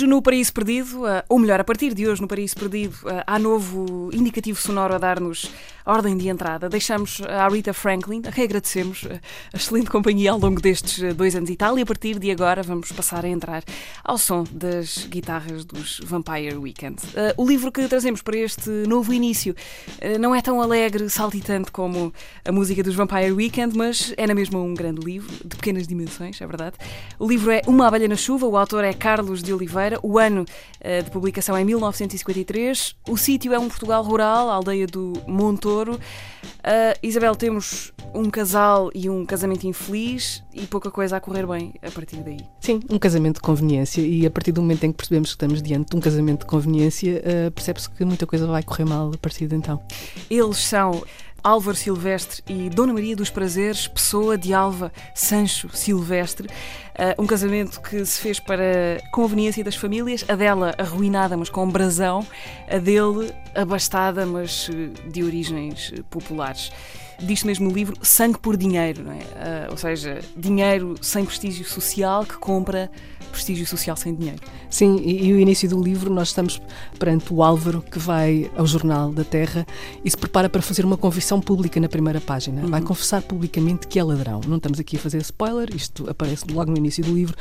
Hoje no Paraíso Perdido, eh, ou melhor, a partir de hoje no Paraíso Perdido, eh, há novo indicativo sonoro a dar-nos ordem de entrada. Deixamos a Rita Franklin, a quem agradecemos eh, a excelente companhia ao longo destes dois anos e tal, e a partir de agora vamos passar a entrar ao som das guitarras dos Vampire Weekend. O livro que trazemos para este novo início não é tão alegre, saltitante como a música dos Vampire Weekend, mas é na mesma um grande livro, de pequenas dimensões, é verdade. O livro é Uma Abelha na Chuva, o autor é Carlos de Oliveira Oliveira. O ano uh, de publicação é 1953. O sítio é um Portugal rural, a aldeia do Montoro. Uh, Isabel, temos um casal e um casamento infeliz e pouca coisa a correr bem a partir daí. Sim, um casamento de conveniência e a partir do momento em que percebemos que estamos diante de um casamento de conveniência, uh, percebe-se que muita coisa vai correr mal a partir de então. Eles são Álvaro Silvestre e Dona Maria dos Prazeres, Pessoa de Alva Sancho Silvestre. Uh, um casamento que se fez para conveniência das famílias, a dela arruinada, mas com brasão, a dele abastada, mas eh, de origens populares diz mesmo no livro, sangue por dinheiro, não é? Uh, ou seja, dinheiro sem prestígio social que compra prestígio social sem dinheiro. Sim, e, e, o início do livro nós estamos perante o Álvaro que vai ao Jornal da Terra e se prepara para fazer uma confissão pública na primeira página. Uhum. Vai confessar publicamente que é ladrão. Não estamos aqui a fazer spoiler, isto aparece logo no início do livro.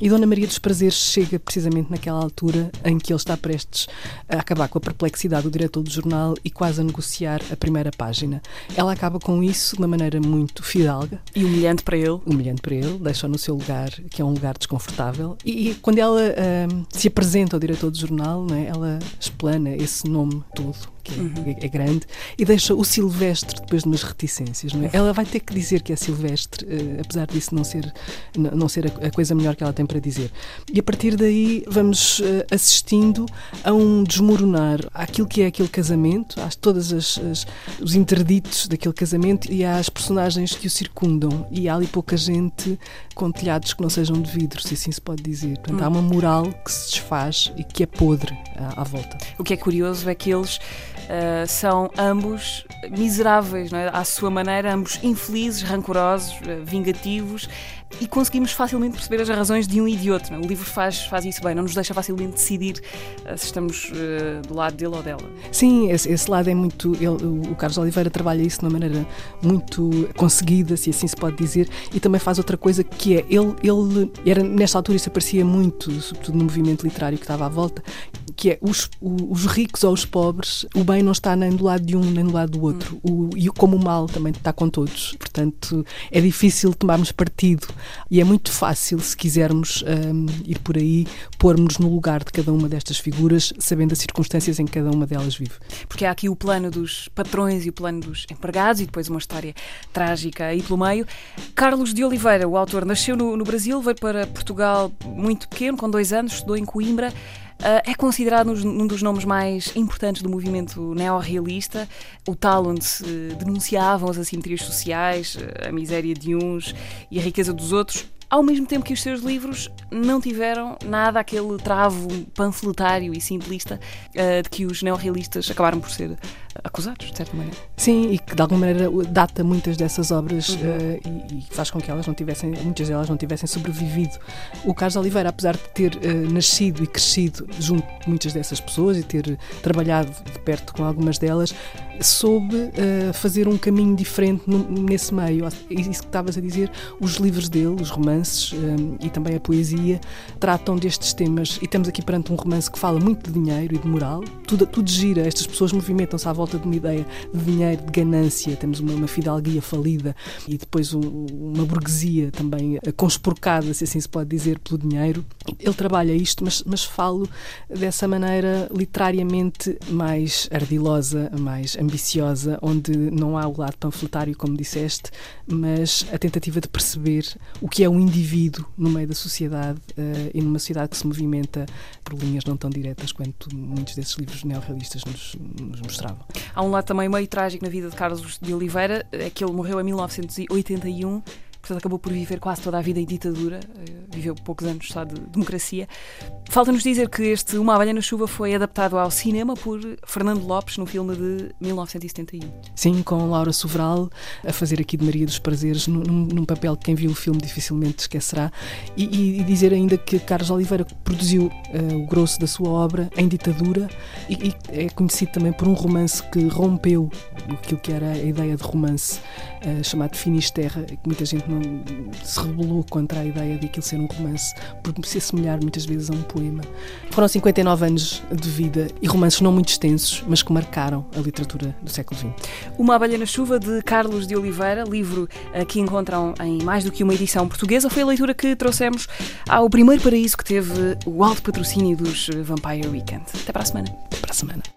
E Dona Maria dos Prazeres chega precisamente naquela altura em que ele está prestes a acabar com a perplexidade do diretor do jornal e quase a negociar a primeira página. Ela acaba com isso de uma maneira muito fidalga. E humilhante para ele. Humilhante para ele, deixa-o no seu lugar, que é um lugar desconfortável. E, quando ela uh, se apresenta ao diretor do jornal, é? ela explana esse nome todo que uhum. é, é, grande, e deixa o Silvestre depois de umas reticências. Não é? Ela vai ter que dizer que é Silvestre, uh, apesar disso não ser, não ser a, a, coisa melhor que ela tem para dizer. E a partir daí vamos uh, assistindo a um desmoronar àquilo que é aquele casamento, às todas as, as, os interditos daquele casamento e às personagens que o circundam. E há ali pouca gente com telhados que não sejam de vidro, se assim se pode dizer. Portanto, hum. há uma moral que se desfaz e que é podre à, à volta. O que é curioso é que eles uh, são ambos miseráveis, é? à sua maneira, ambos infelizes, rancorosos, uh, vingativos e conseguimos facilmente perceber as razões de um e de outro. É? O livro faz, faz isso bem, não nos deixa facilmente decidir uh, se estamos do lado dele ou dela. Sim, esse, esse lado é muito. Ele, o Carlos Oliveira trabalha isso de uma maneira muito conseguida, se assim se pode dizer, e também faz outra coisa que é ele, ele era nesta altura isso aparecia muito, sobretudo no movimento literário que estava à volta, que é os, os ricos ou os pobres, o bem não está nem do lado de um nem do lado do outro, hum. o, e como o mal também está com todos. Portanto, é difícil tomarmos partido e é muito fácil, se quisermos um, ir por aí, pormos no lugar de cada uma destas figuras, sabendo as circunstâncias em que cada uma delas vive. Porque há aqui o plano dos patrões e o plano dos empregados e depois uma história trágica aí pelo meio. Carlos de Oliveira, o autor, nasceu no, no Brasil, veio para Portugal muito pequeno, com dois anos, estudou em Coimbra. Uh, é considerado um dos nomes mais importantes do movimento neorrealista, o tal onde se denunciavam as assimetrias sociais, a miséria de uns e a riqueza dos outros, ao mesmo tempo que os seus livros não tiveram nada aquele travo panfletário e simplista uh, de que os neorrealistas acabaram por ser acusados, de certa maneira. Sim, e que de alguma maneira data muitas dessas obras uhum. uh, e, e, faz com que elas não tivessem, muitas delas não tivessem sobrevivido. O Carlos Oliveira, apesar de ter uh, nascido e crescido junto de muitas dessas pessoas e ter trabalhado de perto com algumas delas, soube uh, fazer um caminho diferente no, nesse meio. Isso que estavas a dizer, os livros dele, os romances um, e também a poesia, tratam destes temas. E estamos aqui perante um romance que fala muito de dinheiro e de moral. Tudo, tudo gira, estas pessoas movimentam-se à volta de uma ideia de dinheiro, de ganância. Temos uma, uma fidalguia falida e depois um, uma burguesia também conspurcada, se assim se pode dizer, pelo dinheiro. Ele trabalha isto, mas, mas falo dessa maneira literariamente mais ardilosa, mais ambiciosa, onde não há o lado panfletário, como disseste, mas a tentativa de perceber o que é um indivíduo no meio da sociedade uh, e numa sociedade que se movimenta por linhas não tão diretas quanto muitos desses livros neorrealistas nos, nos mostravam. Há um lado também meio trágico na vida de Carlos de Oliveira, é que ele morreu em 1981 portanto acabou por viver quase toda a vida em ditadura, eh, viveu poucos anos só de democracia. Falta-nos dizer que este Uma Abelha na Chuva foi adaptado ao cinema por Fernando Lopes no filme de 1971. Sim, com Laura Sobral a fazer aqui de Maria dos Prazeres, num, num papel que quem viu o filme dificilmente esquecerá. E, e dizer ainda que Carlos Oliveira produziu uh, o grosso da sua obra em ditadura e, e, é conhecido também por um romance que rompeu aquilo que era a ideia de romance uh, chamado Finisterra, que muita gente não se rebelou contra a ideia de aquilo ser um romance, por se assemelhar muitas vezes a um poema. Foram 59 anos de vida e romances não muito extensos, mas que marcaram a literatura do século XX. Uma Abelha na Chuva, de Carlos de Oliveira, livro uh, que encontram em mais do que uma edição portuguesa, foi a leitura que trouxemos ao primeiro paraíso que teve o alto patrocínio dos Vampire Weekend. Até para a semana. Até para a semana.